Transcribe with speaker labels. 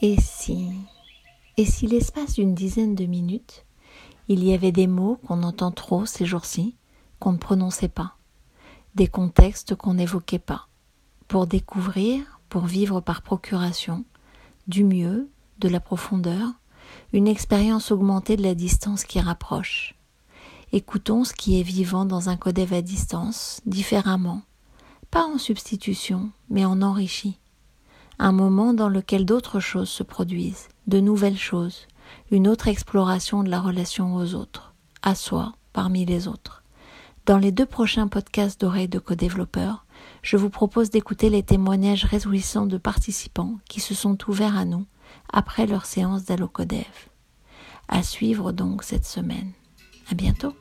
Speaker 1: Et si, et si l'espace d'une dizaine de minutes, il y avait des mots qu'on entend trop ces jours-ci, qu'on ne prononçait pas, des contextes qu'on n'évoquait pas, pour découvrir, pour vivre par procuration, du mieux, de la profondeur, une expérience augmentée de la distance qui rapproche. Écoutons ce qui est vivant dans un codev à distance, différemment, pas en substitution, mais en enrichi. Un moment dans lequel d'autres choses se produisent, de nouvelles choses, une autre exploration de la relation aux autres, à soi, parmi les autres. Dans les deux prochains podcasts d'oreilles de co-développeurs, je vous propose d'écouter les témoignages réjouissants de participants qui se sont ouverts à nous après leur séance d'Allocodev. À suivre donc cette semaine. À bientôt.